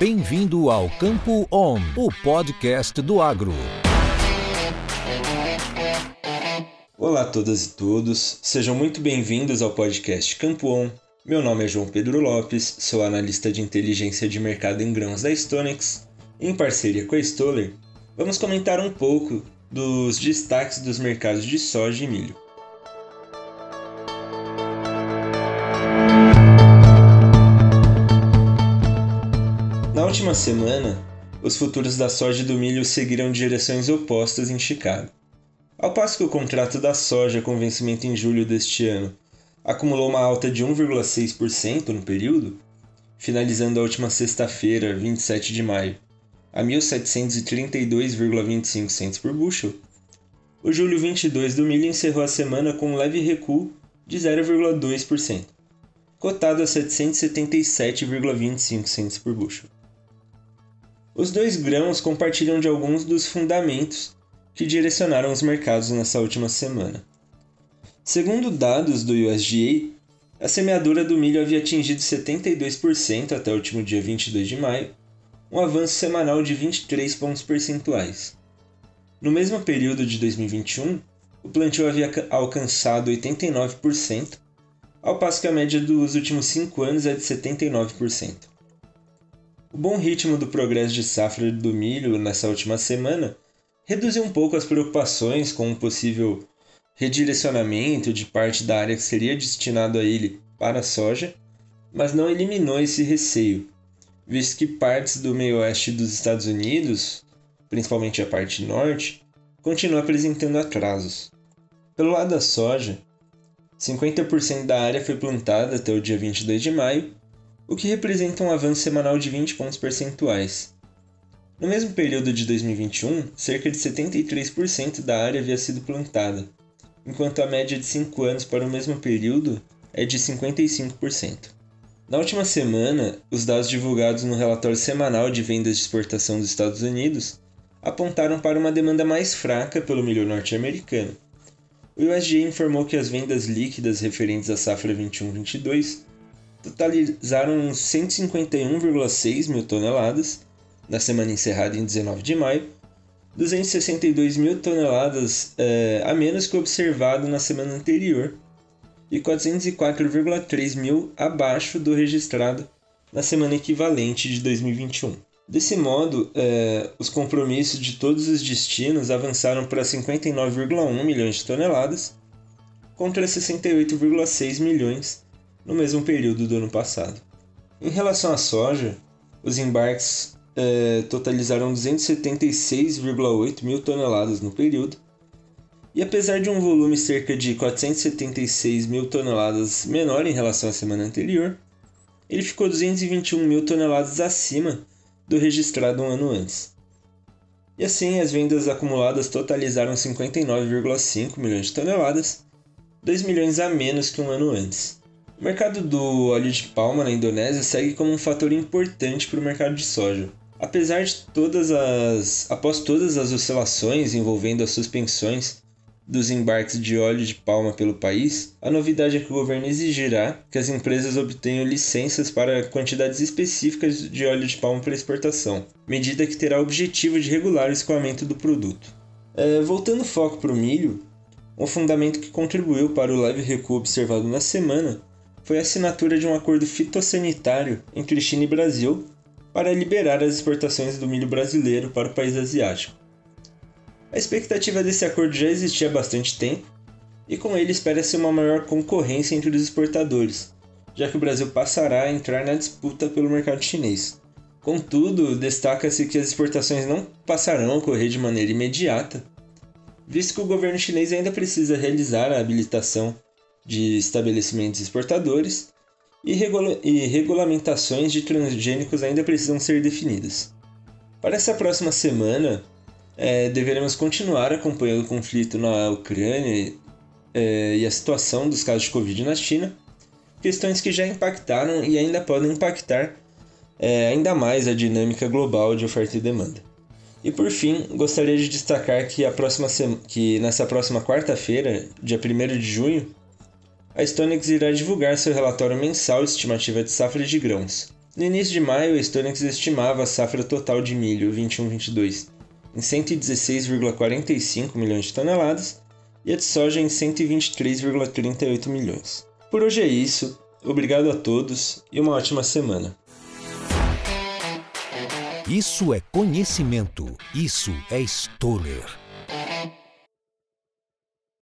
Bem-vindo ao Campo On, o podcast do agro. Olá a todas e todos, sejam muito bem-vindos ao podcast Campo On. Meu nome é João Pedro Lopes, sou analista de inteligência de mercado em grãos da Stonex. Em parceria com a Stoller, vamos comentar um pouco dos destaques dos mercados de soja e milho. Última semana, os futuros da soja e do milho seguiram direções opostas em Chicago. Ao passo que o contrato da soja com vencimento em julho deste ano acumulou uma alta de 1,6% no período, finalizando a última sexta-feira, 27 de maio, a 1.732,25 cents por bushel, o julho 22 do milho encerrou a semana com um leve recuo de 0,2%, cotado a 777,25 cents por bushel. Os dois grãos compartilham de alguns dos fundamentos que direcionaram os mercados nessa última semana. Segundo dados do USDA, a semeadura do milho havia atingido 72% até o último dia 22 de maio, um avanço semanal de 23 pontos percentuais. No mesmo período de 2021, o plantio havia alcançado 89%, ao passo que a média dos últimos 5 anos é de 79%. O bom ritmo do progresso de safra do milho nessa última semana reduziu um pouco as preocupações com um possível redirecionamento de parte da área que seria destinado a ele para a soja, mas não eliminou esse receio, visto que partes do meio-oeste dos Estados Unidos, principalmente a parte norte, continuam apresentando atrasos. Pelo lado da soja, 50% da área foi plantada até o dia 22 de maio, o que representa um avanço semanal de 20 pontos percentuais. No mesmo período de 2021, cerca de 73% da área havia sido plantada, enquanto a média de 5 anos para o mesmo período é de 55%. Na última semana, os dados divulgados no relatório semanal de vendas de exportação dos Estados Unidos apontaram para uma demanda mais fraca pelo milho norte-americano. O USDA informou que as vendas líquidas referentes à safra 21-22 totalizaram 151,6 mil toneladas na semana encerrada em 19 de maio, 262 mil toneladas é, a menos que observado na semana anterior e 404,3 mil abaixo do registrado na semana equivalente de 2021. Desse modo, eh, os compromissos de todos os destinos avançaram para 59,1 milhões de toneladas, contra 68,6 milhões no mesmo período do ano passado. Em relação à soja, os embarques eh, totalizaram 276,8 mil toneladas no período, e apesar de um volume cerca de 476 mil toneladas menor em relação à semana anterior, ele ficou 221 mil toneladas acima do registrado um ano antes. E assim, as vendas acumuladas totalizaram 59,5 milhões de toneladas, 2 milhões a menos que um ano antes. O mercado do óleo de palma na Indonésia segue como um fator importante para o mercado de soja. Apesar de todas as. após todas as oscilações envolvendo as suspensões dos embarques de óleo de palma pelo país, a novidade é que o governo exigirá que as empresas obtenham licenças para quantidades específicas de óleo de palma para exportação, medida que terá o objetivo de regular o escoamento do produto. É, voltando o foco para o milho, um fundamento que contribuiu para o leve recuo observado na semana foi a assinatura de um acordo fitossanitário entre China e Brasil para liberar as exportações do milho brasileiro para o país asiático. A expectativa desse acordo já existia há bastante tempo, e com ele espera-se uma maior concorrência entre os exportadores, já que o Brasil passará a entrar na disputa pelo mercado chinês. Contudo, destaca-se que as exportações não passarão a ocorrer de maneira imediata, visto que o governo chinês ainda precisa realizar a habilitação de estabelecimentos exportadores e, regula e regulamentações de transgênicos ainda precisam ser definidas. Para essa próxima semana, é, deveremos continuar acompanhando o conflito na Ucrânia é, e a situação dos casos de Covid na China, questões que já impactaram e ainda podem impactar é, ainda mais a dinâmica global de oferta e demanda. E por fim, gostaria de destacar que, a próxima que nessa próxima quarta-feira, dia 1 de junho, a Stonex irá divulgar seu relatório mensal estimativa de safra de grãos, No início de maio, a Stonex estimava a safra total de milho 21-22 em 116,45 milhões de toneladas e a de soja em 123,38 milhões. Por hoje é isso, obrigado a todos e uma ótima semana. Isso é conhecimento, isso é Stoller.